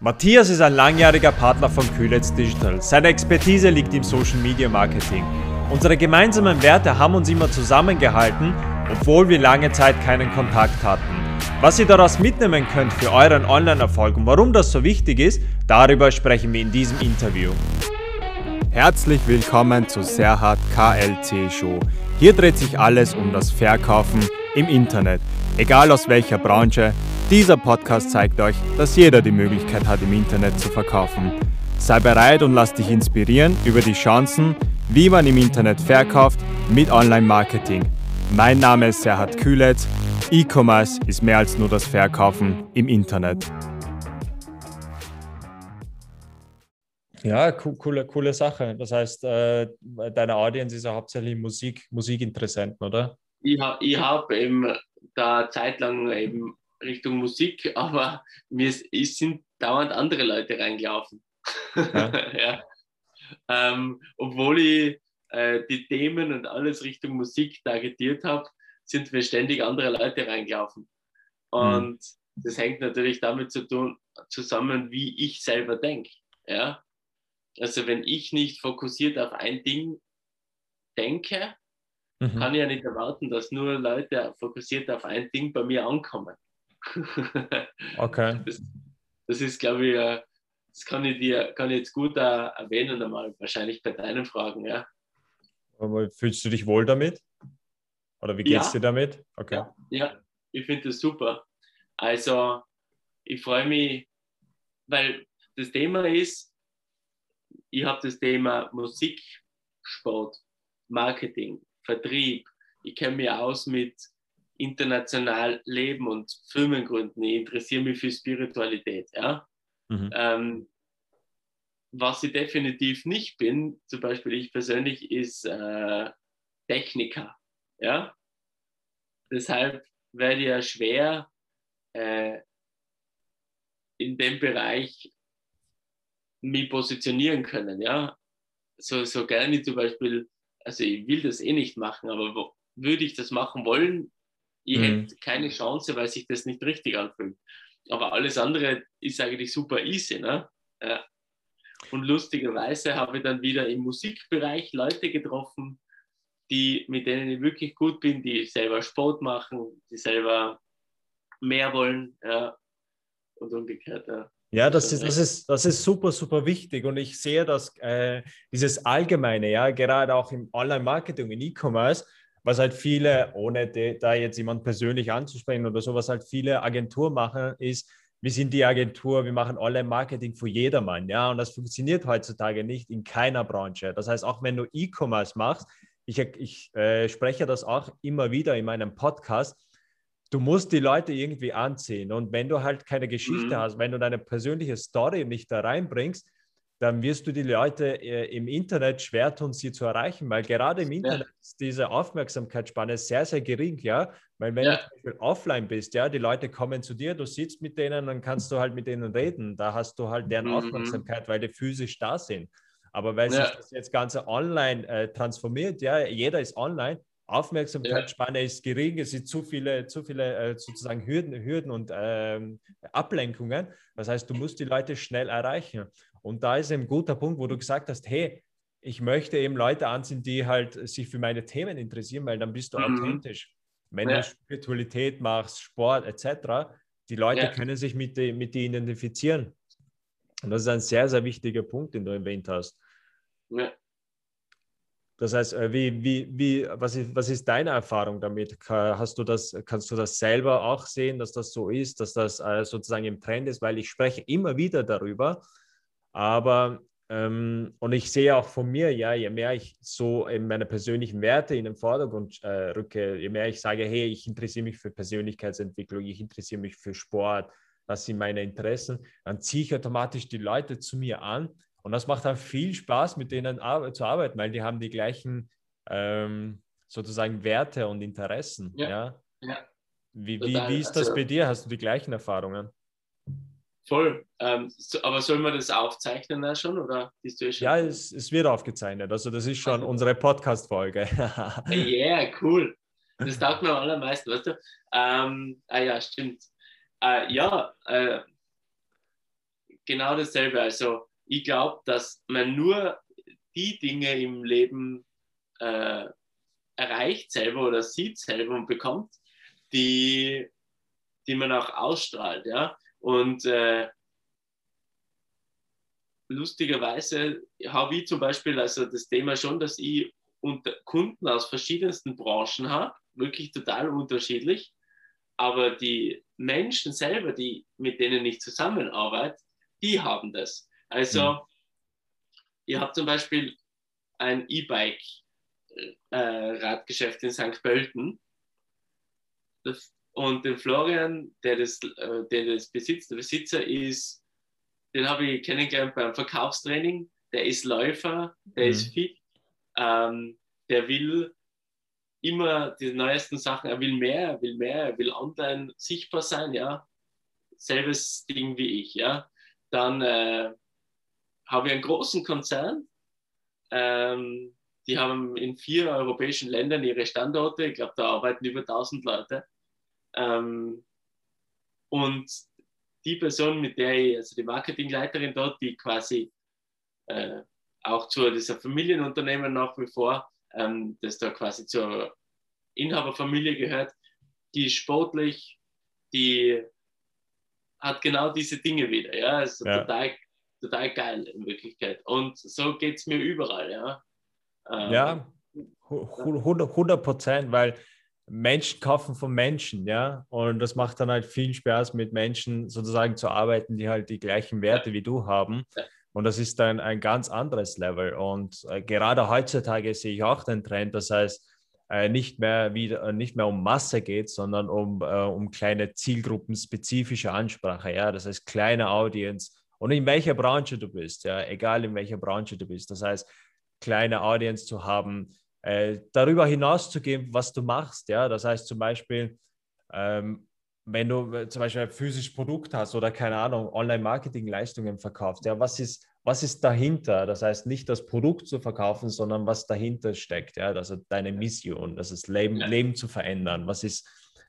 Matthias ist ein langjähriger Partner von Kühlitz Digital. Seine Expertise liegt im Social Media Marketing. Unsere gemeinsamen Werte haben uns immer zusammengehalten, obwohl wir lange Zeit keinen Kontakt hatten. Was ihr daraus mitnehmen könnt für euren Online-Erfolg und warum das so wichtig ist, darüber sprechen wir in diesem Interview. Herzlich willkommen zu Serhat KLC Show. Hier dreht sich alles um das Verkaufen im Internet, egal aus welcher Branche. Dieser Podcast zeigt euch, dass jeder die Möglichkeit hat, im Internet zu verkaufen. Sei bereit und lass dich inspirieren über die Chancen, wie man im Internet verkauft mit Online-Marketing. Mein Name ist Serhat Kühletz. E-Commerce ist mehr als nur das Verkaufen im Internet. Ja, coole, coole Sache. Das heißt, äh, deine Audience ist ja hauptsächlich Musik, Musikinteressenten, oder? Ich, ich habe eben da zeitlang eben Richtung Musik, aber mir sind dauernd andere Leute reingelaufen. Ja. ja. Ähm, obwohl ich äh, die Themen und alles Richtung Musik targetiert habe, sind mir ständig andere Leute reingelaufen. Mhm. Und mhm. das hängt natürlich damit zu tun, zusammen, wie ich selber denke. Ja? Also wenn ich nicht fokussiert auf ein Ding denke, mhm. kann ich ja nicht erwarten, dass nur Leute fokussiert auf ein Ding bei mir ankommen. okay. Das, das ist, glaube ich, äh, das kann ich dir kann ich jetzt gut uh, erwähnen, einmal wahrscheinlich bei deinen Fragen, ja. Aber fühlst du dich wohl damit? Oder wie geht's ja. dir damit? Okay. Ja, ja ich finde das super. Also, ich freue mich, weil das Thema ist, ich habe das Thema Musik, Sport, Marketing, Vertrieb. Ich kenne mich aus mit international Leben und Firmengründen. Ich interessiere mich für Spiritualität. Ja? Mhm. Ähm, was ich definitiv nicht bin, zum Beispiel ich persönlich, ist äh, Techniker. Ja? Deshalb werde ich ja schwer äh, in dem Bereich mich positionieren können. Ja? So, so gerne zum Beispiel, also ich will das eh nicht machen, aber wo, würde ich das machen wollen, ich mhm. hätte keine Chance, weil sich das nicht richtig anfühlt. Aber alles andere ist eigentlich super easy. Ne? Ja. Und lustigerweise habe ich dann wieder im Musikbereich Leute getroffen, die, mit denen ich wirklich gut bin, die selber Sport machen, die selber mehr wollen. Ja. Und umgekehrt. Ja. Ja, das ist, das, ist, das ist super, super wichtig. Und ich sehe, dass äh, dieses Allgemeine, ja, gerade auch im Online-Marketing, in E-Commerce, was halt viele, ohne de, da jetzt jemand persönlich anzusprechen oder so, was halt viele Agenturen machen, ist, wir sind die Agentur, wir machen Online-Marketing für jedermann, ja, und das funktioniert heutzutage nicht in keiner Branche. Das heißt, auch wenn du E-Commerce machst, ich, ich äh, spreche das auch immer wieder in meinem Podcast, du musst die Leute irgendwie anziehen. Und wenn du halt keine Geschichte mhm. hast, wenn du deine persönliche Story nicht da reinbringst, dann wirst du die Leute äh, im Internet schwer tun, sie zu erreichen, weil gerade im Internet ja. ist diese Aufmerksamkeitsspanne sehr, sehr gering, ja. Weil wenn ja. du offline bist, ja, die Leute kommen zu dir, du sitzt mit denen, dann kannst du halt mit denen reden. Da hast du halt deren mhm. Aufmerksamkeit, weil die physisch da sind. Aber weil ja. sich das jetzt Ganze online äh, transformiert, ja, jeder ist online, Aufmerksamkeitsspanne ja. ist gering, es sind zu viele, zu viele äh, sozusagen Hürden, Hürden und ähm, Ablenkungen. Das heißt, du musst die Leute schnell erreichen. Und da ist ein guter Punkt, wo du gesagt hast, hey, ich möchte eben Leute anziehen, die halt sich für meine Themen interessieren, weil dann bist du mhm. authentisch. Wenn ja. du Spiritualität machst, Sport etc., die Leute ja. können sich mit, mit dir identifizieren. Und das ist ein sehr, sehr wichtiger Punkt, den du erwähnt hast. Ja. Das heißt, äh, wie, wie, wie, was, ist, was ist deine Erfahrung damit? Hast du das, kannst du das selber auch sehen, dass das so ist, dass das äh, sozusagen im Trend ist? Weil ich spreche immer wieder darüber, aber ähm, und ich sehe auch von mir, ja, je mehr ich so in meine persönlichen Werte in den Vordergrund äh, rücke, je mehr ich sage, hey, ich interessiere mich für Persönlichkeitsentwicklung, ich interessiere mich für Sport, das sind meine Interessen, dann ziehe ich automatisch die Leute zu mir an und das macht dann viel Spaß, mit denen zu arbeiten, weil die haben die gleichen ähm, sozusagen Werte und Interessen. Ja. ja? ja. Wie, wie, wie ist das also, bei dir? Hast du die gleichen Erfahrungen? Voll. Ähm, so, aber soll man das aufzeichnen da schon? Oder bist du schon ja, es, es, wird aufgezeichnet. Also das ist schon also. unsere Podcast-Folge. Ja, yeah, cool. Das taugt mir am allermeisten, weißt du? Ähm, ah ja, stimmt. Äh, ja, äh, genau dasselbe. Also ich glaube, dass man nur die Dinge im Leben äh, erreicht selber oder sieht selber und bekommt, die, die man auch ausstrahlt. Ja? Und äh, lustigerweise habe ich zum Beispiel also das Thema schon, dass ich unter Kunden aus verschiedensten Branchen habe, wirklich total unterschiedlich. Aber die Menschen selber, die, mit denen ich zusammenarbeite, die haben das. Also, mhm. ihr habt zum Beispiel ein E-Bike-Radgeschäft äh, in St. Pölten. Und den Florian, der das, äh, der das besitzt, der Besitzer ist, den habe ich kennengelernt beim Verkaufstraining. Der ist Läufer, der mhm. ist fit, ähm, der will immer die neuesten Sachen, er will mehr, er will mehr, er will online sichtbar sein, ja. Selbes Ding wie ich, ja. Dann äh, habe ich einen großen Konzern, ähm, die haben in vier europäischen Ländern ihre Standorte. Ich glaube, da arbeiten über 1000 Leute. Ähm, und die Person, mit der ich, also die Marketingleiterin dort, die quasi äh, auch zu dieser Familienunternehmen nach wie vor, ähm, das da quasi zur Inhaberfamilie gehört, die ist sportlich, die hat genau diese Dinge wieder. Ja, also ja. Total, total geil in Wirklichkeit. Und so geht es mir überall. Ja, ähm, ja 100 Prozent, weil Menschen kaufen von Menschen, ja. Und das macht dann halt viel Spaß, mit Menschen sozusagen zu arbeiten, die halt die gleichen Werte wie du haben. Und das ist dann ein ganz anderes Level. Und äh, gerade heutzutage sehe ich auch den Trend, das heißt, äh, nicht, mehr wieder, äh, nicht mehr um Masse geht, sondern um, äh, um kleine Zielgruppenspezifische Ansprache. Ja? Das heißt, kleine Audience und in welcher Branche du bist, ja, egal in welcher Branche du bist. Das heißt, kleine Audience zu haben, äh, darüber hinaus zu gehen, was du machst. Ja? Das heißt zum Beispiel, ähm, wenn du äh, zum Beispiel ein physisches Produkt hast oder keine Ahnung, Online-Marketing-Leistungen verkaufst, ja, was ist, was ist dahinter? Das heißt, nicht das Produkt zu verkaufen, sondern was dahinter steckt, ja, also deine Mission, das ist Leben, ja. Leben zu verändern. Was ist,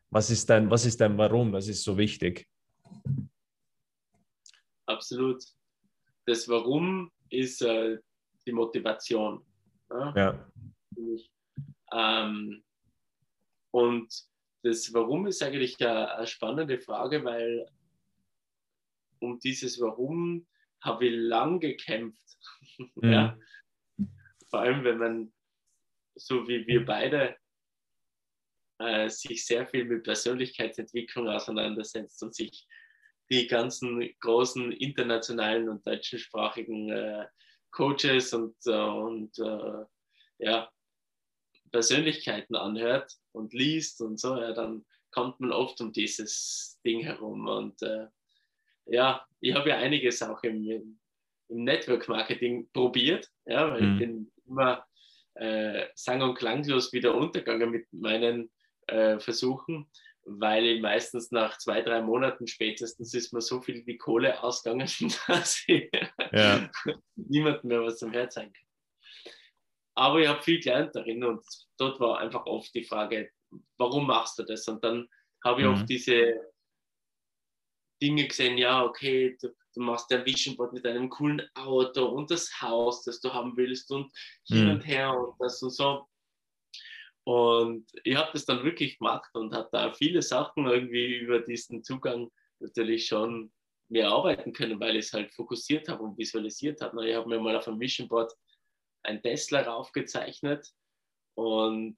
was ist dein, was ist dein Warum? Das ist so wichtig. Absolut. Das Warum ist äh, die Motivation. Ja. ja. Ähm, und das Warum ist eigentlich eine, eine spannende Frage, weil um dieses Warum habe ich lang gekämpft. Mhm. ja. Vor allem, wenn man, so wie wir beide, äh, sich sehr viel mit Persönlichkeitsentwicklung auseinandersetzt und sich die ganzen großen internationalen und deutschsprachigen äh, Coaches und, äh, und äh, ja, Persönlichkeiten anhört und liest und so, ja, dann kommt man oft um dieses Ding herum. Und äh, ja, ich habe ja einiges auch im, im Network Marketing probiert, ja, weil mhm. ich bin immer äh, sang- und klanglos wieder untergegangen mit meinen äh, Versuchen, weil ich meistens nach zwei, drei Monaten spätestens ist mir so viel die Kohle ausgegangen, dass ich ja. niemandem mehr was zum Herz sein kann. Aber ich habe viel gelernt darin und dort war einfach oft die Frage, warum machst du das? Und dann habe ich mhm. oft diese Dinge gesehen, ja, okay, du, du, machst ein Vision Board mit einem coolen Auto und das Haus, das du haben willst und hin mhm. und her und das und so. Und ich habe das dann wirklich gemacht und habe da viele Sachen irgendwie über diesen Zugang natürlich schon mehr arbeiten können, weil ich es halt fokussiert habe und visualisiert habe. Ich habe mir mal auf einem Vision Board ein Tesla raufgezeichnet und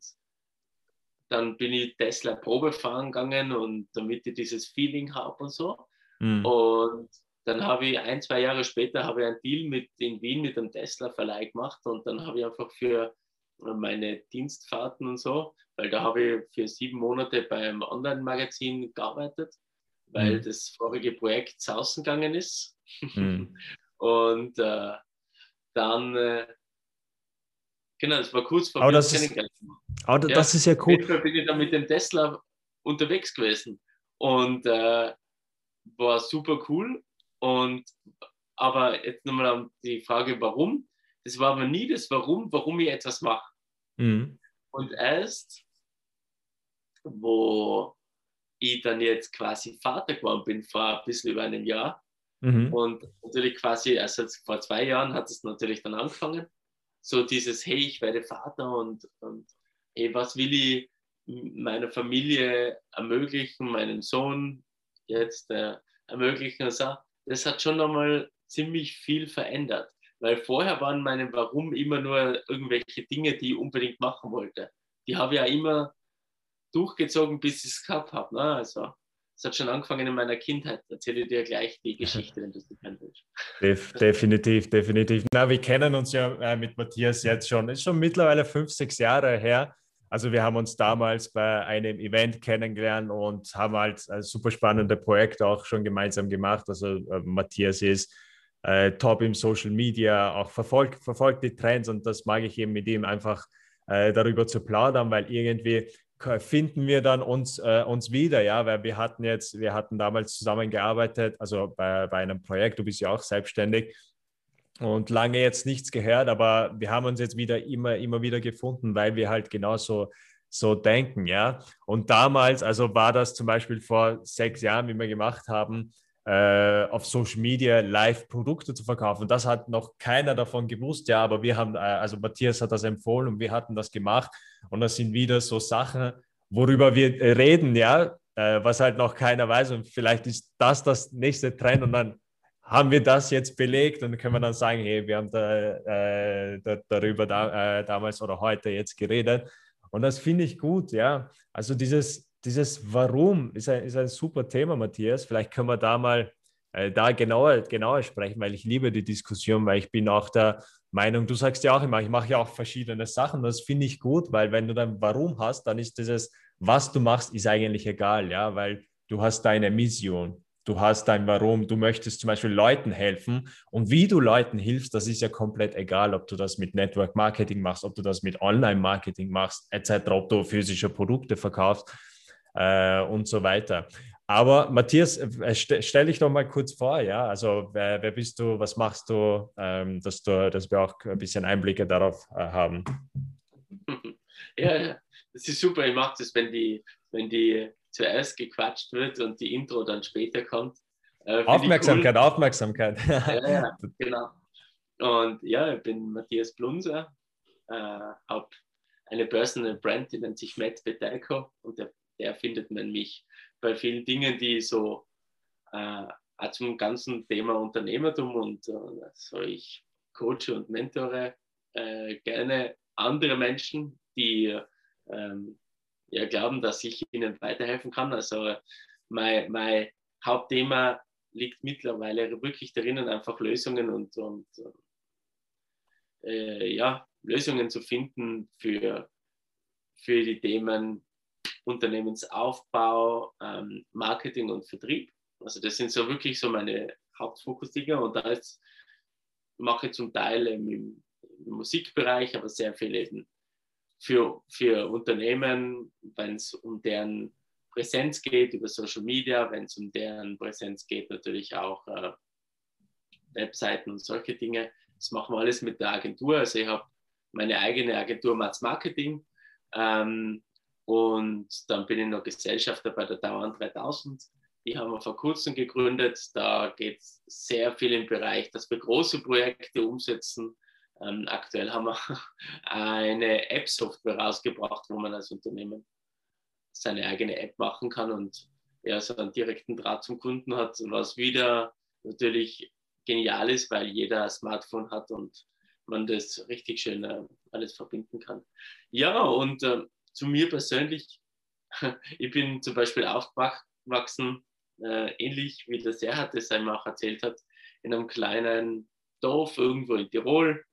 dann bin ich Tesla Probe fahren gegangen und damit ich dieses Feeling habe und so. Mhm. Und dann habe ich ein, zwei Jahre später habe ich einen Deal mit in Wien mit einem Tesla Verleih gemacht und dann habe ich einfach für meine Dienstfahrten und so, weil da habe ich für sieben Monate beim Online-Magazin gearbeitet, weil mhm. das vorige Projekt sausen gegangen ist. Mhm. und äh, dann äh, Genau, das war kurz vor aber das ist, aber ja, das ist ja cool. Ich bin ich dann mit dem Tesla unterwegs gewesen und äh, war super cool. Und aber jetzt nochmal die Frage, warum? Das war aber nie das Warum, warum ich etwas mache. Mhm. Und erst, wo ich dann jetzt quasi Vater geworden bin, vor ein bisschen über einem Jahr, Mhm. Und natürlich quasi, also vor zwei Jahren hat es natürlich dann angefangen. So dieses, hey, ich werde Vater und, und hey, was will ich meiner Familie ermöglichen, meinem Sohn jetzt äh, ermöglichen. Also, das hat schon nochmal ziemlich viel verändert. Weil vorher waren meine Warum immer nur irgendwelche Dinge, die ich unbedingt machen wollte. Die habe ich ja immer durchgezogen, bis ich es gehabt habe. Ne? Also, es hat schon angefangen in meiner Kindheit. Erzähle ich dir gleich die Geschichte, wenn du sie kennen willst. Def, definitiv, definitiv. Na, wir kennen uns ja äh, mit Matthias jetzt schon. Ist schon mittlerweile fünf, sechs Jahre her. Also wir haben uns damals bei einem Event kennengelernt und haben halt ein super spannendes Projekt auch schon gemeinsam gemacht. Also äh, Matthias ist äh, top im Social Media, auch verfolgt, verfolgt die Trends und das mag ich eben mit ihm einfach äh, darüber zu plaudern, weil irgendwie finden wir dann uns, äh, uns wieder, ja, weil wir hatten jetzt, wir hatten damals zusammengearbeitet, also bei, bei einem Projekt, du bist ja auch selbstständig und lange jetzt nichts gehört, aber wir haben uns jetzt wieder immer, immer wieder gefunden, weil wir halt genauso so denken, ja. Und damals, also war das zum Beispiel vor sechs Jahren, wie wir gemacht haben, auf Social Media Live-Produkte zu verkaufen. Das hat noch keiner davon gewusst, ja, aber wir haben, äh, also Matthias hat das empfohlen und wir hatten das gemacht. Und das sind wieder so Sachen, worüber wir reden, ja, äh, was halt noch keiner weiß. Und vielleicht ist das das nächste Trend und dann haben wir das jetzt belegt und können wir dann sagen, hey, wir haben da, äh, da, darüber da, äh, damals oder heute jetzt geredet. Und das finde ich gut, ja. Also dieses, dieses Warum ist ein, ist ein super Thema, Matthias. Vielleicht können wir da mal äh, da genauer, genauer sprechen, weil ich liebe die Diskussion, weil ich bin auch der Meinung, du sagst ja auch immer, ich mache ja auch verschiedene Sachen. Das finde ich gut, weil wenn du dann Warum hast, dann ist dieses, was du machst, ist eigentlich egal, ja, weil du hast deine Mission. Du hast dein Warum, du möchtest zum Beispiel Leuten helfen und wie du Leuten hilfst, das ist ja komplett egal, ob du das mit Network Marketing machst, ob du das mit Online Marketing machst, etc., ob du physische Produkte verkaufst äh, und so weiter. Aber Matthias, äh, st stell dich doch mal kurz vor, ja. Also wer, wer bist du, was machst du, ähm, dass du, dass wir auch ein bisschen Einblicke darauf äh, haben. Ja, das ist super. Ich mag das, wenn die, wenn die zuerst gequatscht wird und die Intro dann später kommt. Äh, Aufmerksamkeit, cool. Aufmerksamkeit. ja, ja, genau. Und ja, ich bin Matthias Blunser, äh, habe eine Personal Brand, die nennt sich Matt Betelko und der der findet man mich bei vielen Dingen, die so äh, zum ganzen Thema Unternehmertum und äh, so ich coache und mentore äh, gerne andere Menschen, die ähm, ja, glauben, dass ich ihnen weiterhelfen kann. Also mein, mein Hauptthema liegt mittlerweile wirklich darin, einfach Lösungen und, und äh, ja, Lösungen zu finden für, für die Themen Unternehmensaufbau, ähm, Marketing und Vertrieb. Also das sind so wirklich so meine Hauptfokusdinge und da mache ich zum Teil im, im, Musikbereich, aber sehr viel eben für, für Unternehmen, wenn es um deren Präsenz geht, über Social Media, wenn es um deren Präsenz geht, natürlich auch äh, Webseiten und solche Dinge. Das machen wir alles mit der Agentur. Also ich habe meine eigene Agentur Mats Marketing. Ähm, und dann bin ich noch Gesellschafter bei der Dauern 3000. Die haben wir vor kurzem gegründet. Da geht es sehr viel im Bereich, dass wir große Projekte umsetzen. Ähm, aktuell haben wir eine App-Software rausgebracht, wo man als Unternehmen seine eigene App machen kann und ja, so einen direkten Draht zum Kunden hat, was wieder natürlich genial ist, weil jeder ein Smartphone hat und man das richtig schön äh, alles verbinden kann. Ja, und äh, zu mir persönlich, ich bin zum Beispiel aufgewachsen, äh, ähnlich wie der Serhat es einmal auch erzählt hat, in einem kleinen Dorf irgendwo in Tirol.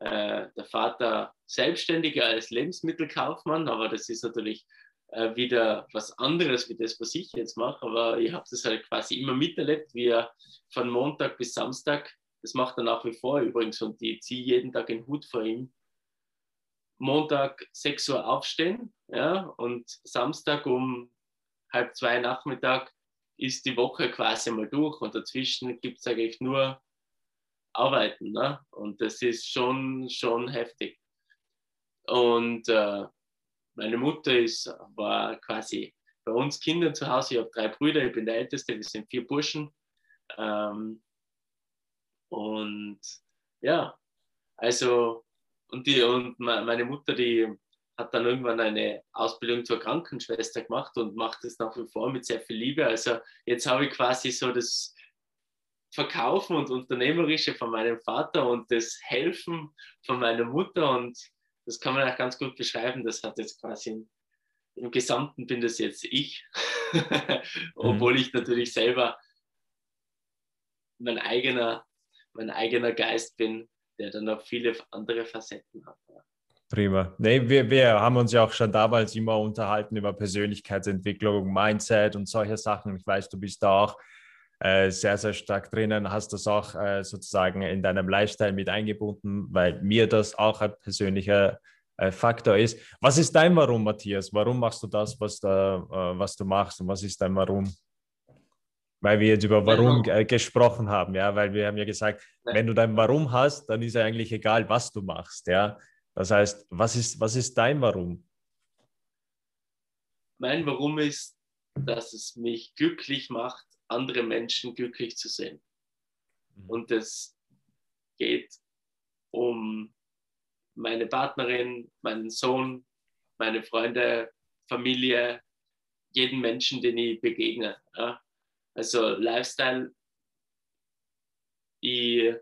Äh, der Vater selbstständiger als Lebensmittelkaufmann, aber das ist natürlich äh, wieder was anderes wie das, was ich jetzt mache. Aber ich habe das halt quasi immer miterlebt, wie er von Montag bis Samstag, das macht er nach wie vor übrigens und ich ziehe jeden Tag den Hut vor ihm, Montag 6 Uhr aufstehen ja, und Samstag um halb zwei Nachmittag ist die Woche quasi mal durch und dazwischen gibt es eigentlich nur Arbeiten. Ne? Und das ist schon, schon heftig. Und äh, meine Mutter ist, war quasi bei uns Kindern zu Hause. Ich habe drei Brüder, ich bin der Älteste, wir sind vier Burschen. Ähm, und ja, also, und, die, und meine Mutter, die hat dann irgendwann eine Ausbildung zur Krankenschwester gemacht und macht es nach wie vor mit sehr viel Liebe. Also jetzt habe ich quasi so das Verkaufen und Unternehmerische von meinem Vater und das Helfen von meiner Mutter und das kann man auch ganz gut beschreiben. Das hat jetzt quasi im Gesamten bin das jetzt ich, obwohl ich natürlich selber mein eigener, mein eigener Geist bin, der dann noch viele andere Facetten hat. Prima. Nee, wir, wir haben uns ja auch schon damals immer unterhalten über Persönlichkeitsentwicklung, Mindset und solche Sachen. Ich weiß, du bist da auch äh, sehr, sehr stark drinnen, hast das auch äh, sozusagen in deinem Lifestyle mit eingebunden, weil mir das auch ein persönlicher äh, Faktor ist. Was ist dein Warum, Matthias? Warum machst du das, was, da, äh, was du machst und was ist dein Warum? Weil wir jetzt über Warum äh, gesprochen haben, ja, weil wir haben ja gesagt, wenn du dein Warum hast, dann ist ja eigentlich egal, was du machst, ja. Das heißt, was ist, was ist dein Warum? Mein Warum ist, dass es mich glücklich macht, andere Menschen glücklich zu sehen. Mhm. Und es geht um meine Partnerin, meinen Sohn, meine Freunde, Familie, jeden Menschen, den ich begegne. Ja. Also Lifestyle, ich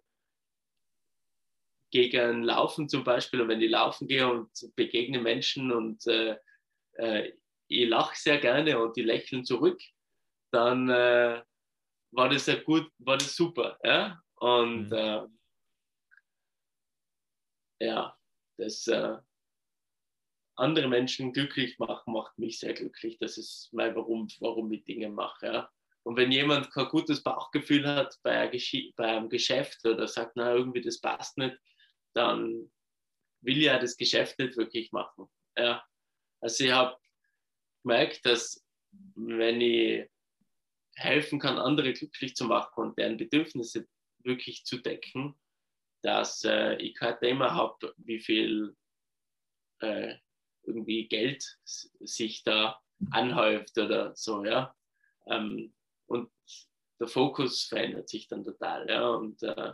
gegen Laufen zum Beispiel, und wenn ich laufen gehe und begegne Menschen und äh, äh, ich lache sehr gerne und die lächeln zurück, dann äh, war das ja gut, war das super. Ja? Und mhm. Äh, ja, das äh, andere Menschen glücklich machen, macht mich sehr glücklich. Das ist mein Warum, warum ich Dinge mache. Ja? Und wenn jemand kein gutes Bauchgefühl hat bei, einem Geschäft oder sagt, na, irgendwie das passt nicht, dann will ja das Geschäft nicht wirklich machen. Ja. Also ich habe gemerkt, dass wenn ich helfen kann, andere glücklich zu machen und deren Bedürfnisse wirklich zu decken, dass äh, ich kein Thema habe, wie viel äh, irgendwie Geld sich da anhäuft oder so, ja. Ähm, der Fokus verändert sich dann total, ja. Und äh,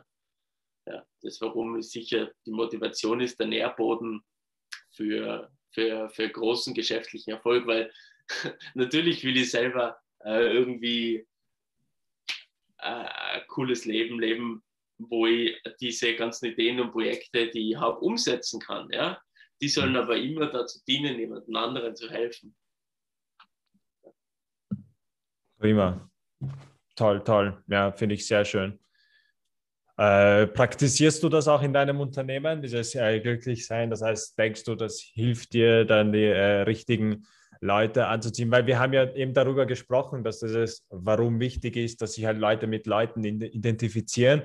ja, das Warum ist sicher, die Motivation ist der Nährboden für, für, für großen geschäftlichen Erfolg, weil natürlich will ich selber äh, irgendwie äh, ein cooles Leben leben, wo ich diese ganzen Ideen und Projekte, die ich habe, umsetzen kann. Ja? Die sollen mhm. aber immer dazu dienen, jemandem anderen zu helfen. Prima. Toll, toll. Ja, finde ich sehr schön. Äh, praktisierst du das auch in deinem Unternehmen, dieses äh, Glücklichsein? Das heißt, denkst du, das hilft dir dann die äh, richtigen Leute anzuziehen? Weil wir haben ja eben darüber gesprochen, dass das warum wichtig ist, dass sich halt Leute mit Leuten identifizieren.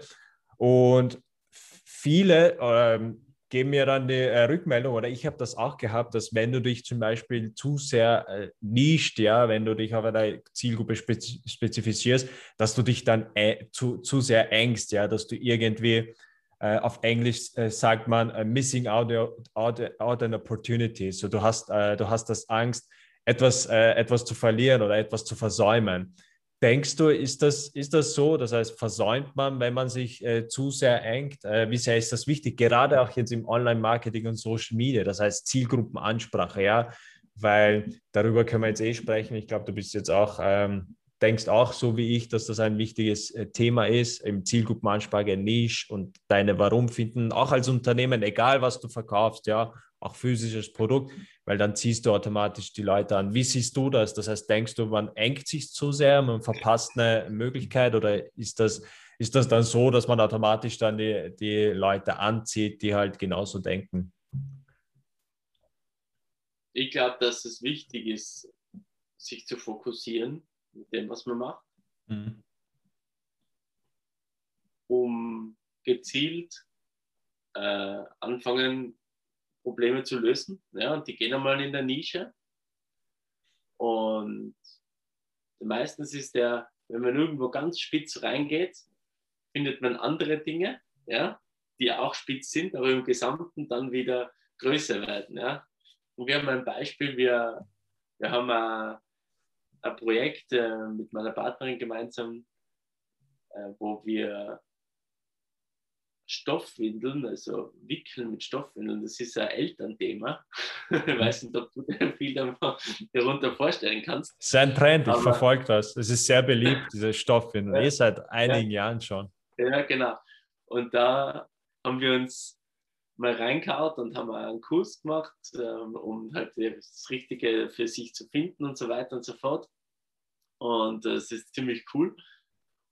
Und viele ähm, geben mir dann die äh, Rückmeldung, oder ich habe das auch gehabt, dass wenn du dich zum Beispiel zu sehr äh, nischt, ja, wenn du dich auf eine Zielgruppe spez spezifizierst, dass du dich dann äh, zu, zu sehr engst, ja, dass du irgendwie äh, auf Englisch äh, sagt man äh, missing out, out, out an opportunity. So du hast, du hast das Angst, etwas, etwas zu verlieren oder etwas zu versäumen. Denkst du, ist das, ist das so? Das heißt, versäumt man, wenn man sich äh, zu sehr engt? Äh, wie sehr ist das wichtig? Gerade auch jetzt im Online-Marketing und Social Media, das heißt Zielgruppenansprache, ja, weil darüber können wir jetzt eh sprechen. Ich glaube, du bist jetzt auch, ähm, denkst auch so wie ich, dass das ein wichtiges äh, Thema ist, im Zielgruppenansprache, Nische und deine Warum finden, auch als Unternehmen, egal was du verkaufst, ja, auch physisches Produkt, weil dann ziehst du automatisch die Leute an. Wie siehst du das? Das heißt, denkst du, man engt sich zu sehr, man verpasst eine Möglichkeit oder ist das, ist das dann so, dass man automatisch dann die, die Leute anzieht, die halt genauso denken? Ich glaube, dass es wichtig ist, sich zu fokussieren mit dem, was man macht, mhm. um gezielt äh, anfangen, Probleme zu lösen. Ja, und die gehen einmal in der Nische. Und meistens ist der, wenn man irgendwo ganz spitz reingeht, findet man andere Dinge, ja, die auch spitz sind, aber im Gesamten dann wieder größer werden. Ja. Und wir haben ein Beispiel, wir, wir haben ein, ein Projekt äh, mit meiner Partnerin gemeinsam, äh, wo wir Stoffwindeln, also Wickeln mit Stoffwindeln, das ist ein Elternthema. ich weiß nicht, ob du dir viel darunter vorstellen kannst. Das ist ein Trend, ich verfolge das. Es ist sehr beliebt, diese Stoffwindeln, ja, eh seit einigen ja. Jahren schon. Ja, genau. Und da haben wir uns mal reingehauen und haben einen Kurs gemacht, ähm, um halt das Richtige für sich zu finden und so weiter und so fort. Und das ist ziemlich cool.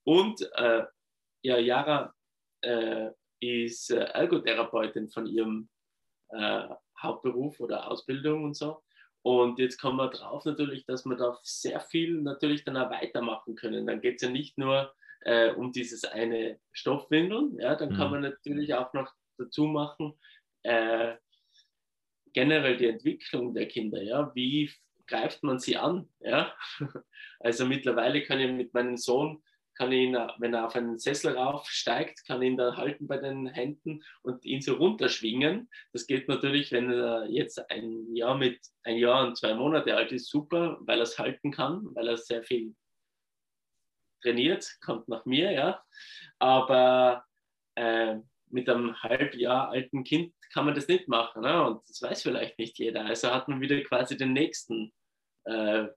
Und äh, ja, Jara äh, ist äh, Ergotherapeutin von ihrem äh, Hauptberuf oder Ausbildung und so. Und jetzt kommen wir drauf natürlich, dass wir da sehr viel natürlich dann auch weitermachen können. Dann geht es ja nicht nur äh, um dieses eine Stoffwindeln, ja, dann mhm. kann man natürlich auch noch dazu machen, äh, generell die Entwicklung der Kinder, ja, wie greift man sie an, ja. Also mittlerweile kann ich mit meinem Sohn kann ihn, wenn er auf einen Sessel raufsteigt, kann ihn da halten bei den Händen und ihn so runterschwingen. Das geht natürlich, wenn er jetzt ein Jahr mit ein Jahr und zwei Monate alt ist, super, weil er es halten kann, weil er sehr viel trainiert, kommt nach mir, ja. Aber äh, mit einem halb Jahr alten Kind kann man das nicht machen. Ne? Und das weiß vielleicht nicht jeder. Also hat man wieder quasi den nächsten, äh,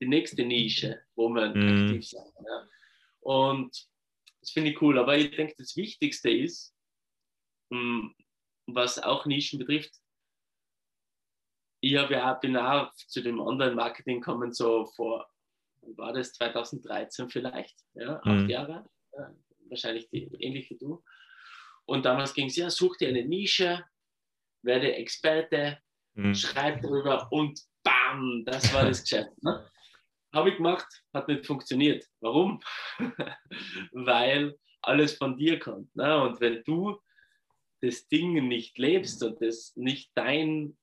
die nächste Nische, wo man mm. aktiv sein kann. Ja? Und das finde ich cool. Aber ich denke, das Wichtigste ist, hm, was auch Nischen betrifft, ich habe ja, bin auch zu dem Online-Marketing gekommen, so vor, war das 2013 vielleicht, ja, acht mhm. Jahre, ja, wahrscheinlich die, ähnlich wie du. Und damals ging es, ja, such dir eine Nische, werde Experte, mhm. schreib darüber und bam, das war das Geschäft. Ne? Habe ich gemacht, hat nicht funktioniert. Warum? Weil alles von dir kommt. Ne? Und wenn du das Ding nicht lebst und das nicht dein,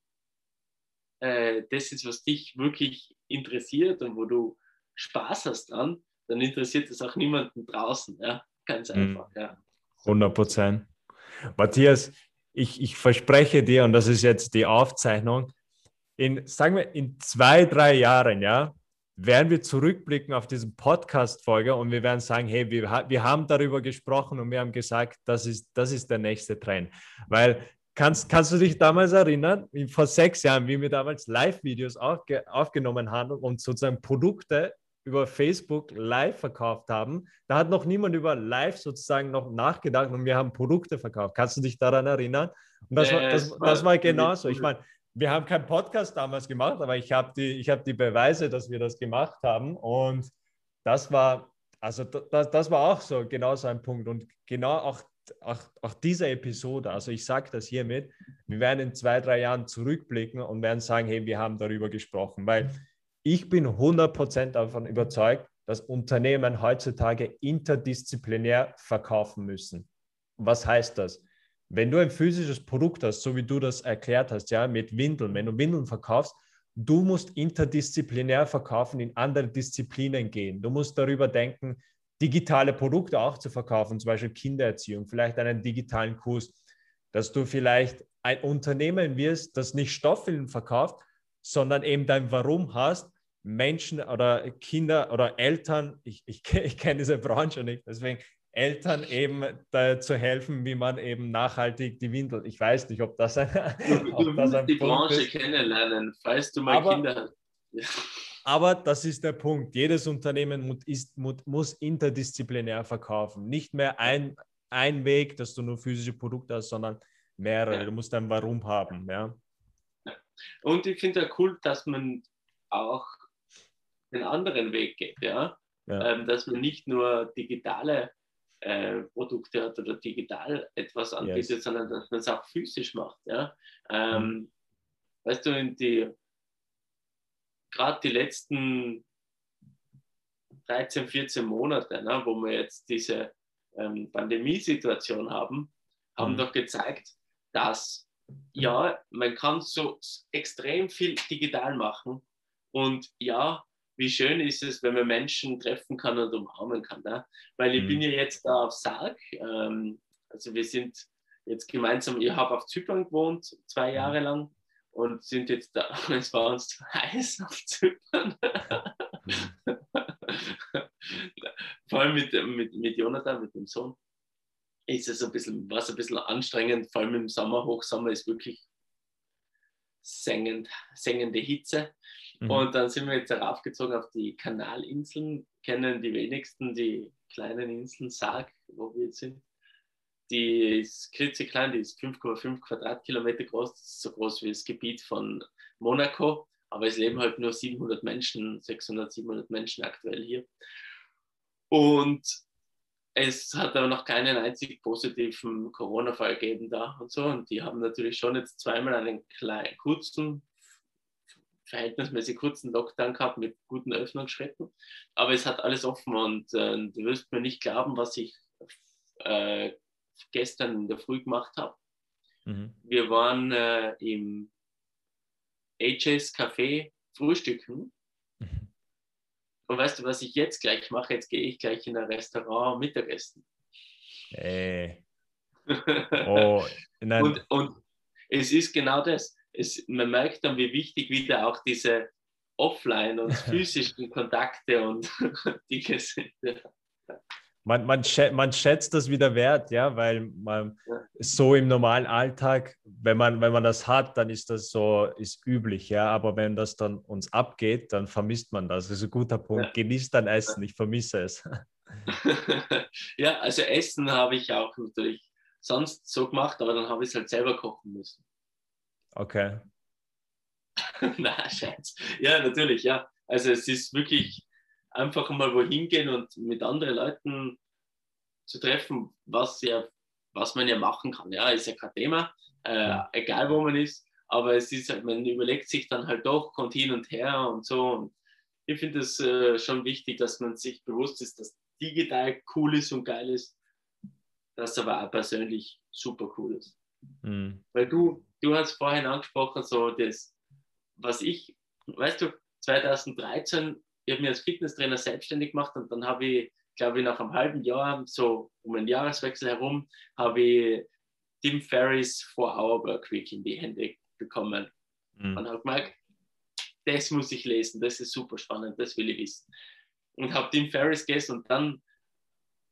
äh, das ist, was dich wirklich interessiert und wo du Spaß hast dran, dann interessiert es auch niemanden draußen. Ja? Ganz mhm. einfach. Mhm. Ja. 100 Prozent. Matthias, ich, ich verspreche dir, und das ist jetzt die Aufzeichnung, in, sagen wir, in zwei, drei Jahren, ja, werden wir zurückblicken auf diese Podcast-Folge und wir werden sagen, hey, wir, wir haben darüber gesprochen und wir haben gesagt, das ist, das ist der nächste Trend. Weil Kannst, kannst du dich damals erinnern, vor sechs Jahren, wie wir damals Live-Videos aufgenommen haben und sozusagen Produkte über Facebook live verkauft haben? Da hat noch niemand über live sozusagen noch nachgedacht und wir haben Produkte verkauft. Kannst du dich daran erinnern? Und das, war, das, das war genauso. Ich meine, wir haben keinen Podcast damals gemacht, aber ich habe die, hab die Beweise, dass wir das gemacht haben. Und das war, also das, das war auch so, genau so ein Punkt. Und genau auch, auch, auch diese Episode, also ich sage das hiermit, wir werden in zwei, drei Jahren zurückblicken und werden sagen, hey, wir haben darüber gesprochen. Weil ich bin 100% davon überzeugt, dass Unternehmen heutzutage interdisziplinär verkaufen müssen. Was heißt das? Wenn du ein physisches Produkt hast, so wie du das erklärt hast, ja, mit Windeln, wenn du Windeln verkaufst, du musst interdisziplinär verkaufen, in andere Disziplinen gehen. Du musst darüber denken, digitale Produkte auch zu verkaufen, zum Beispiel Kindererziehung, vielleicht einen digitalen Kurs, dass du vielleicht ein Unternehmen wirst, das nicht Stoffwindeln verkauft, sondern eben dein Warum hast, Menschen oder Kinder oder Eltern, ich, ich, ich kenne diese Branche nicht, deswegen Eltern eben zu helfen, wie man eben nachhaltig die Windel. Ich weiß nicht, ob das ein, du, ob das ein die Punkt Branche ist. kennenlernen, falls du mal aber, Kinder hast. Ja. Aber das ist der Punkt. Jedes Unternehmen muss, ist, muss interdisziplinär verkaufen. Nicht mehr ein, ein Weg, dass du nur physische Produkte hast, sondern mehrere. Ja. Du musst ein Warum haben. Ja. Und ich finde ja cool, dass man auch den anderen Weg geht. Ja? ja. Ähm, dass man nicht nur digitale äh, Produkte hat oder digital etwas anbietet, yes. sondern dass man es auch physisch macht. Ja? Ähm, mhm. Weißt du, in die gerade die letzten 13, 14 Monate, ne, wo wir jetzt diese ähm, Pandemiesituation haben, haben mhm. doch gezeigt, dass ja, man kann so extrem viel digital machen und ja, wie schön ist es, wenn man Menschen treffen kann und umarmen kann. Ne? Weil ich mhm. bin ja jetzt da auf Sarg. Ähm, also wir sind jetzt gemeinsam, ich habe auf Zypern gewohnt, zwei mhm. Jahre lang und sind jetzt da, es war uns zu heiß auf Zypern. vor allem mit, mit, mit Jonathan, mit dem Sohn, ist es ein bisschen, was ein bisschen anstrengend, vor allem im Sommer, Hochsommer ist wirklich sengend, sengende Hitze. Mhm. Und dann sind wir jetzt heraufgezogen auf die Kanalinseln, kennen die wenigsten die kleinen Inseln Sarg, wo wir jetzt sind. Die ist klitzeklein, die ist 5,5 Quadratkilometer groß, das ist so groß wie das Gebiet von Monaco, aber es leben halt nur 700 Menschen, 600, 700 Menschen aktuell hier. Und es hat aber noch keinen einzig positiven Corona-Fall gegeben da und so. Und die haben natürlich schon jetzt zweimal einen kleinen, kurzen, verhältnismäßig kurzen Lockdown gehabt mit guten Öffnungsschritten. Aber es hat alles offen und äh, du wirst mir nicht glauben, was ich äh, gestern in der Früh gemacht habe. Mhm. Wir waren äh, im AJ's Café frühstücken und weißt du, was ich jetzt gleich mache? Jetzt gehe ich gleich in ein Restaurant Mittagessen. Ey. Oh, und, und es ist genau das. Es, man merkt dann, wie wichtig wieder auch diese Offline- und physischen Kontakte und Dinge sind man, man, schätzt, man schätzt das wieder wert, ja, weil man ja. so im normalen Alltag, wenn man, wenn man das hat, dann ist das so, ist üblich, ja, aber wenn das dann uns abgeht, dann vermisst man das. Das ist ein guter Punkt. Ja. Genießt dein Essen, ich vermisse es. ja, also Essen habe ich auch natürlich sonst so gemacht, aber dann habe ich es halt selber kochen müssen. Okay. Na, Scheiß. Ja, natürlich, ja. Also es ist wirklich einfach mal wohin gehen und mit anderen Leuten zu treffen, was, ja, was man ja machen kann. Ja, ist ja kein Thema, äh, egal wo man ist, aber es ist halt, man überlegt sich dann halt doch, kommt hin und her und so. Und ich finde es äh, schon wichtig, dass man sich bewusst ist, dass digital cool ist und geil ist, das aber auch persönlich super cool ist. Mhm. Weil du, du hast vorhin angesprochen, so das, was ich, weißt du, 2013 ich habe mich als Fitnesstrainer selbstständig gemacht und dann habe ich, glaube ich, nach einem halben Jahr, so um den Jahreswechsel herum, habe ich Tim Ferris 4-Hour Workweek in die Hände bekommen. Mhm. Und habe gemerkt, das muss ich lesen, das ist super spannend, das will ich wissen. Und habe Tim Ferris gelesen und dann,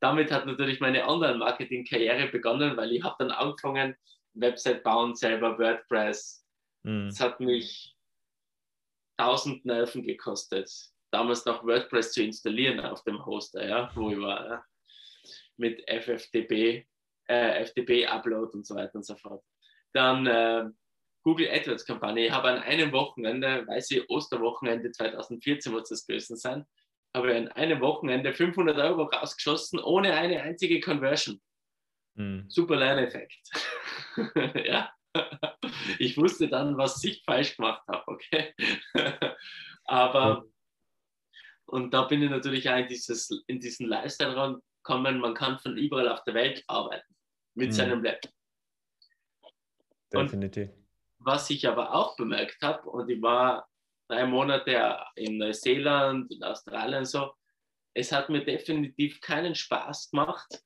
damit hat natürlich meine Online-Marketing-Karriere begonnen, weil ich habe dann angefangen, Website bauen, selber WordPress. Mhm. Das hat mich tausend Nerven gekostet damals noch WordPress zu installieren auf dem Hoster, ja, wo ich war, ja, mit FFTP, äh, FTP-Upload und so weiter und so fort. Dann äh, Google AdWords-Kampagne. Ich habe an einem Wochenende, weiß ich, Osterwochenende 2014 muss das gewesen sein, habe an einem Wochenende 500 Euro rausgeschossen, ohne eine einzige Conversion. Mhm. Super Lerneffekt. ja. Ich wusste dann, was ich falsch gemacht habe, okay? Aber und da bin ich natürlich auch in, dieses, in diesen Lifestyle gekommen, man kann von überall auf der Welt arbeiten mit mhm. seinem Laptop. Definitiv. Und was ich aber auch bemerkt habe, und ich war drei Monate in Neuseeland und Australien so, es hat mir definitiv keinen Spaß gemacht,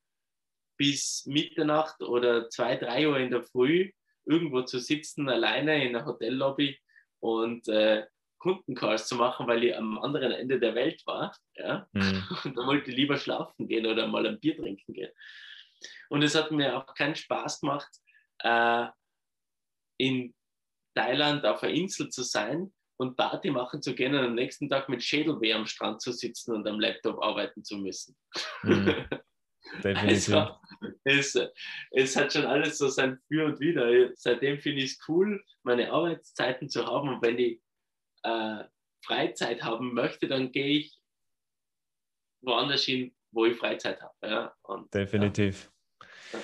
bis Mitternacht oder zwei, drei Uhr in der Früh irgendwo zu sitzen, alleine in der Hotellobby und äh, Kundencalls zu machen, weil ich am anderen Ende der Welt war. Ja? Mhm. Und da wollte ich lieber schlafen gehen oder mal ein Bier trinken gehen. Und es hat mir auch keinen Spaß gemacht, äh, in Thailand auf einer Insel zu sein und Party machen zu gehen und am nächsten Tag mit Schädelweh am Strand zu sitzen und am Laptop arbeiten zu müssen. Mhm. Definitiv. Also, es, es hat schon alles so sein Für und Wider. Seitdem finde ich es cool, meine Arbeitszeiten zu haben. Und wenn ich äh, Freizeit haben möchte, dann gehe ich woanders hin, wo ich Freizeit habe. Ja? Definitiv. Ja.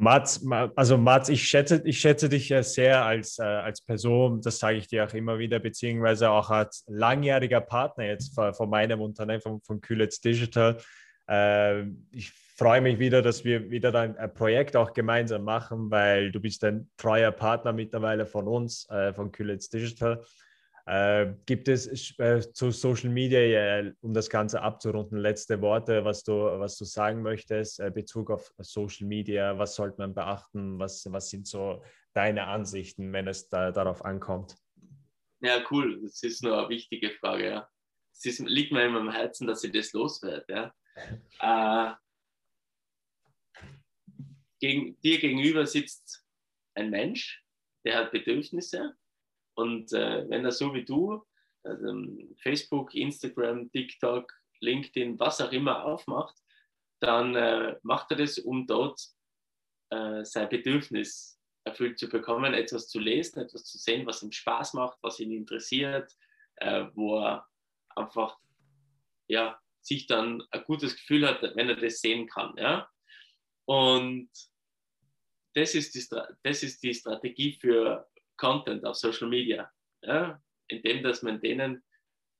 Mats, also Mats, ich schätze, ich schätze dich ja sehr als, äh, als Person, das sage ich dir auch immer wieder, beziehungsweise auch als langjähriger Partner jetzt von, von meinem Unternehmen, von, von Kühlitz Digital. Äh, ich freue mich wieder, dass wir wieder ein, ein, Projekt auch gemeinsam machen, weil du bist ein treuer Partner mittlerweile von uns, äh, von Kühlitz Digital. Äh, gibt es äh, zu Social Media, äh, um das Ganze abzurunden, letzte Worte, was du, was du sagen möchtest, äh, Bezug auf Social Media, was sollte man beachten, was, was sind so deine Ansichten, wenn es da, darauf ankommt? Ja, cool, das ist nur eine wichtige Frage. Ja. es ist, liegt mir immer am Herzen, dass ich das loswerde. Ja. Gegen, dir gegenüber sitzt ein Mensch, der hat Bedürfnisse und äh, wenn er so wie du also Facebook, Instagram, TikTok, LinkedIn, was auch immer aufmacht, dann äh, macht er das, um dort äh, sein Bedürfnis erfüllt zu bekommen, etwas zu lesen, etwas zu sehen, was ihm Spaß macht, was ihn interessiert, äh, wo er einfach ja, sich dann ein gutes Gefühl hat, wenn er das sehen kann. Ja? Und das ist, die, das ist die Strategie für Content auf Social Media. Ja? Indem, dass man denen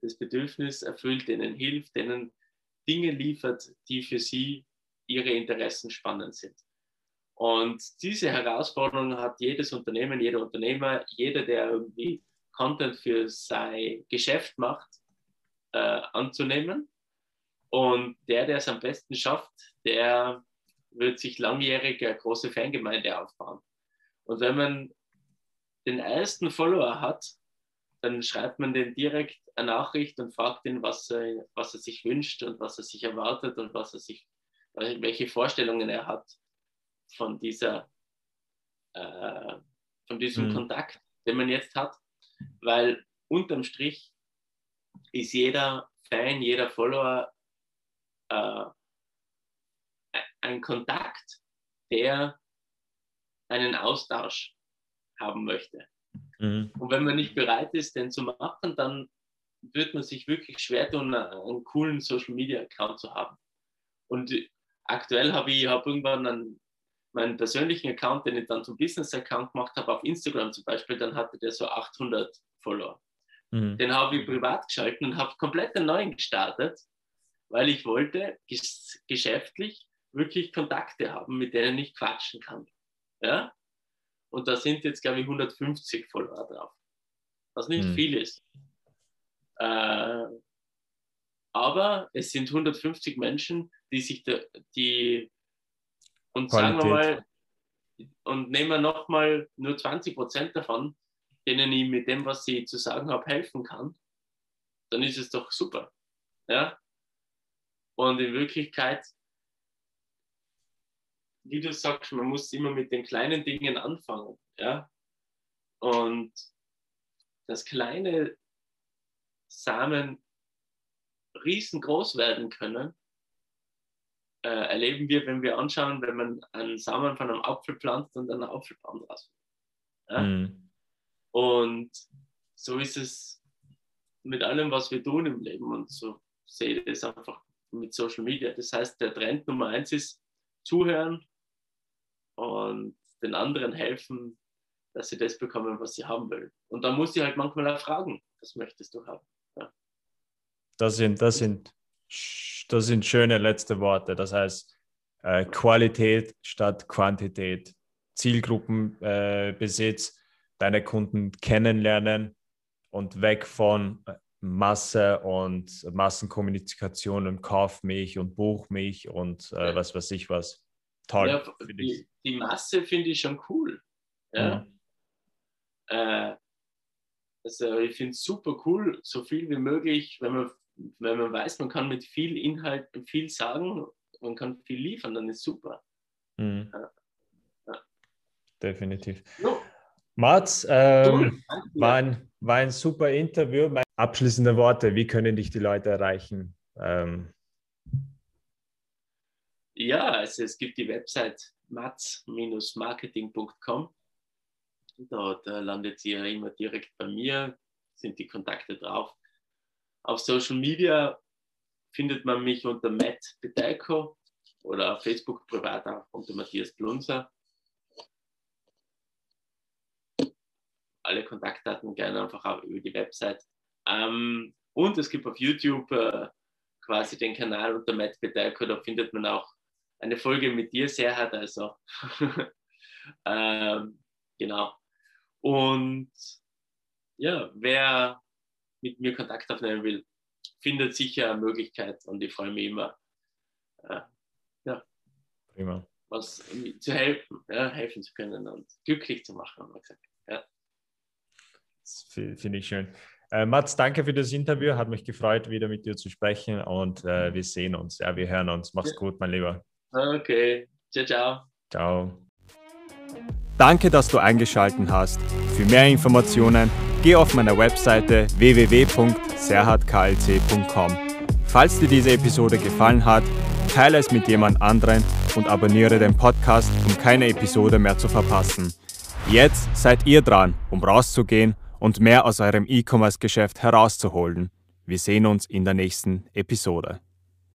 das Bedürfnis erfüllt, denen hilft, denen Dinge liefert, die für sie ihre Interessen spannend sind. Und diese Herausforderung hat jedes Unternehmen, jeder Unternehmer, jeder, der irgendwie Content für sein Geschäft macht, äh, anzunehmen. Und der, der es am besten schafft, der wird sich langjährig eine große Fangemeinde aufbauen. Und wenn man den ersten Follower hat, dann schreibt man den direkt eine Nachricht und fragt ihn, was er, was er sich wünscht und was er sich erwartet und was er sich, welche Vorstellungen er hat von dieser, äh, von diesem mhm. Kontakt, den man jetzt hat, weil unterm Strich ist jeder Fan, jeder Follower äh, ein Kontakt, der einen Austausch haben möchte. Mhm. Und wenn man nicht bereit ist, den zu machen, dann wird man sich wirklich schwer tun, einen coolen Social Media Account zu haben. Und aktuell habe ich hab irgendwann einen meinen persönlichen Account, den ich dann zum Business-Account gemacht habe, auf Instagram zum Beispiel, dann hatte der so 800 Follower. Mhm. Den habe ich privat geschalten und habe komplett einen neuen gestartet, weil ich wollte ges geschäftlich wirklich Kontakte haben, mit denen ich quatschen kann. Ja? Und da sind jetzt, glaube ich, 150 Follower drauf, was nicht mhm. viel ist. Äh, aber es sind 150 Menschen, die sich da, die und Qualität. sagen wir mal, und nehmen wir nochmal nur 20 Prozent davon, denen ich mit dem, was ich zu sagen habe, helfen kann, dann ist es doch super. Ja? Und in Wirklichkeit, wie du sagst, man muss immer mit den kleinen Dingen anfangen. Ja? Und dass kleine Samen riesengroß werden können, äh, erleben wir, wenn wir anschauen, wenn man einen Samen von einem Apfel pflanzt und einen Apfelbaum draus. Ja? Mhm. Und so ist es mit allem, was wir tun im Leben. Und so sehe ich das einfach mit Social Media. Das heißt, der Trend Nummer eins ist zuhören und den anderen helfen, dass sie das bekommen, was sie haben wollen. Und dann muss ich halt manchmal auch fragen, was möchtest du haben? Ja. Das sind, das sind das sind schöne letzte Worte. Das heißt, äh, Qualität statt Quantität, Zielgruppenbesitz, äh, deine Kunden kennenlernen und weg von Masse und Massenkommunikation und kauf mich und buch mich und äh, was weiß ich was. Toll. Ja, die, die, Masse finde ich schon cool. Ja. Mhm. Äh, also ich finde es super cool, so viel wie möglich, wenn man weil man weiß, man kann mit viel Inhalt viel sagen, man kann viel liefern, dann ist super. Mhm. Ja. Ja. Definitiv. So. Mats, ähm, war, ein, war ein super Interview. Abschließende Worte, wie können dich die Leute erreichen? Ähm. Ja, also es gibt die Website mats-marketing.com. Dort äh, landet ihr immer direkt bei mir, sind die Kontakte drauf. Auf Social Media findet man mich unter Matt Bedeiko oder auf Facebook privat auch unter Matthias Blunzer. Alle Kontaktdaten gerne einfach auch über die Website. Ähm, und es gibt auf YouTube äh, quasi den Kanal unter Matt Bedeiko, da findet man auch eine Folge mit dir, Serhat, also ähm, genau. Und ja, wer mit mir Kontakt aufnehmen will, findet sicher eine Möglichkeit und ich freue mich immer, äh, ja, Prima. was zu helfen, ja, helfen zu können und glücklich zu machen, haben wir gesagt. Ja. Finde ich schön. Äh, Mats, danke für das Interview. Hat mich gefreut, wieder mit dir zu sprechen und äh, wir sehen uns. Ja, wir hören uns. Mach's gut, mein Lieber. Okay. Ciao, ciao. Ciao. Danke, dass du eingeschaltet hast. Für mehr Informationen geh auf meiner Webseite www.serhardklc.com. Falls dir diese Episode gefallen hat, teile es mit jemand anderen und abonniere den Podcast, um keine Episode mehr zu verpassen. Jetzt seid ihr dran, um rauszugehen und mehr aus eurem E-Commerce-Geschäft herauszuholen. Wir sehen uns in der nächsten Episode.